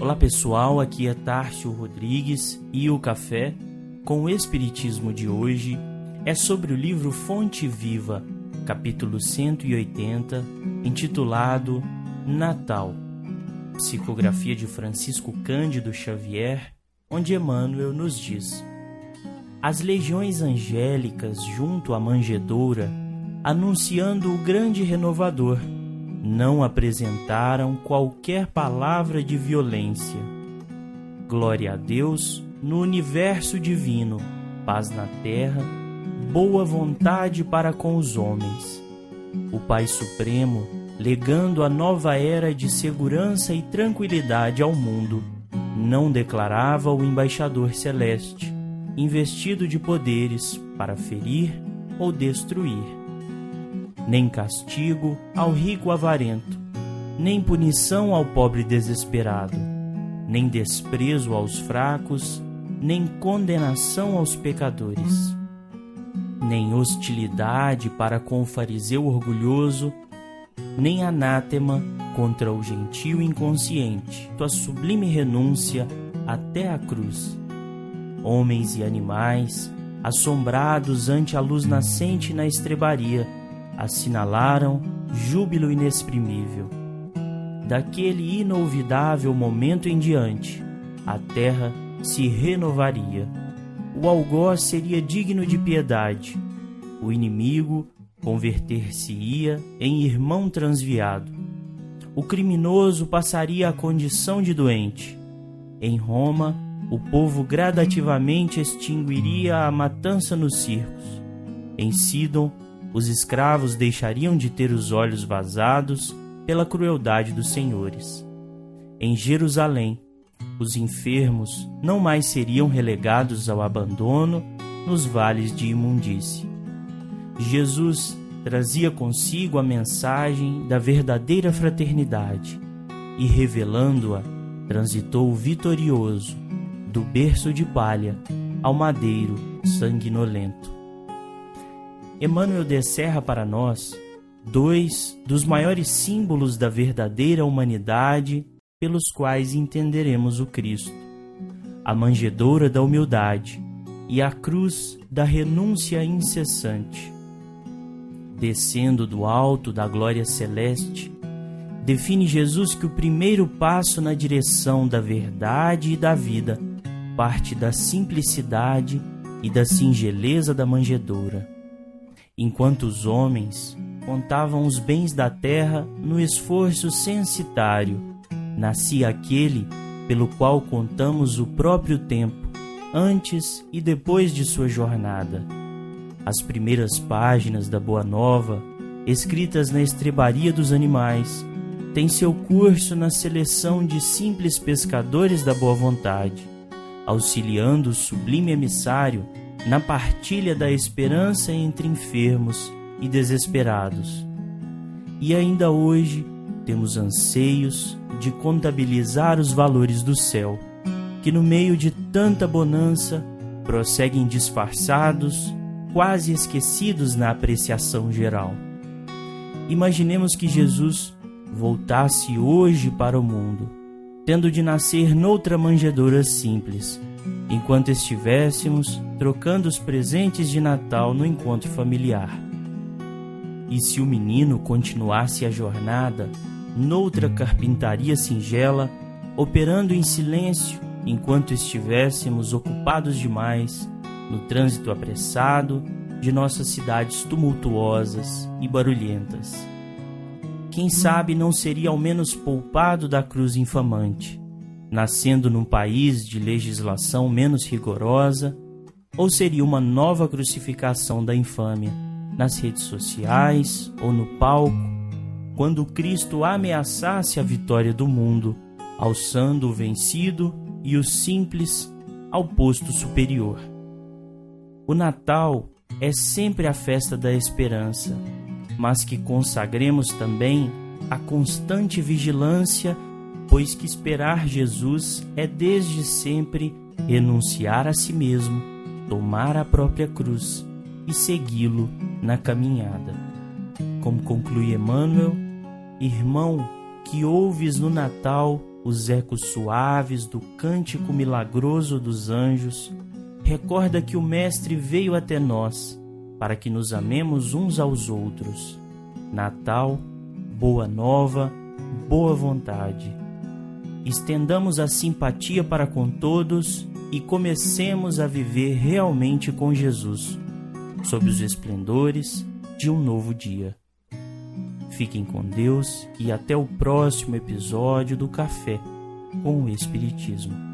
Olá pessoal, aqui é Tárcio Rodrigues e o café com o Espiritismo de hoje é sobre o livro Fonte Viva, capítulo 180, intitulado Natal, psicografia de Francisco Cândido Xavier, onde Emmanuel nos diz: As legiões angélicas junto à manjedoura, anunciando o grande renovador não apresentaram qualquer palavra de violência. Glória a Deus no universo divino, paz na terra, boa vontade para com os homens. O Pai Supremo, legando a nova era de segurança e tranquilidade ao mundo, não declarava o embaixador celeste, investido de poderes para ferir ou destruir nem castigo ao rico avarento, nem punição ao pobre desesperado, nem desprezo aos fracos, nem condenação aos pecadores, nem hostilidade para com o fariseu orgulhoso, nem anátema contra o gentio inconsciente, tua sublime renúncia até a cruz. Homens e animais, assombrados ante a luz nascente na estrebaria, assinalaram júbilo inexprimível. Daquele inolvidável momento em diante, a terra se renovaria. O algoz seria digno de piedade. O inimigo converter-se-ia em irmão transviado. O criminoso passaria a condição de doente. Em Roma, o povo gradativamente extinguiria a matança nos circos. Em Sidon, os escravos deixariam de ter os olhos vazados pela crueldade dos senhores. Em Jerusalém, os enfermos não mais seriam relegados ao abandono nos vales de imundície. Jesus trazia consigo a mensagem da verdadeira fraternidade e, revelando-a, transitou vitorioso do berço de palha ao madeiro sanguinolento. Emmanuel descerra para nós dois dos maiores símbolos da verdadeira humanidade pelos quais entenderemos o Cristo: a manjedoura da humildade e a cruz da renúncia incessante. Descendo do alto da glória celeste, define Jesus que o primeiro passo na direção da verdade e da vida parte da simplicidade e da singeleza da manjedoura enquanto os homens contavam os bens da terra no esforço censitário, nascia aquele pelo qual contamos o próprio tempo, antes e depois de sua jornada. As primeiras páginas da Boa Nova, escritas na estrebaria dos animais, têm seu curso na seleção de simples pescadores da boa vontade, auxiliando o sublime emissário na partilha da esperança entre enfermos e desesperados. E ainda hoje temos anseios de contabilizar os valores do céu, que no meio de tanta bonança prosseguem disfarçados, quase esquecidos na apreciação geral. Imaginemos que Jesus voltasse hoje para o mundo, tendo de nascer noutra manjedoura simples enquanto estivéssemos trocando os presentes de Natal no encontro familiar. E se o menino continuasse a jornada noutra carpintaria singela, operando em silêncio enquanto estivéssemos ocupados demais no trânsito apressado de nossas cidades tumultuosas e barulhentas. Quem sabe não seria ao menos poupado da cruz infamante nascendo num país de legislação menos rigorosa, ou seria uma nova crucificação da infâmia nas redes sociais ou no palco, quando Cristo ameaçasse a vitória do mundo, alçando o vencido e o simples ao posto superior. O Natal é sempre a festa da esperança, mas que consagremos também a constante vigilância pois que esperar Jesus é desde sempre renunciar a si mesmo, tomar a própria cruz e segui-lo na caminhada. Como conclui Emmanuel, irmão que ouves no Natal os ecos suaves do cântico milagroso dos anjos, recorda que o Mestre veio até nós para que nos amemos uns aos outros. Natal, Boa Nova, Boa Vontade. Estendamos a simpatia para com todos e comecemos a viver realmente com Jesus, sob os esplendores de um novo dia. Fiquem com Deus e até o próximo episódio do Café com o Espiritismo.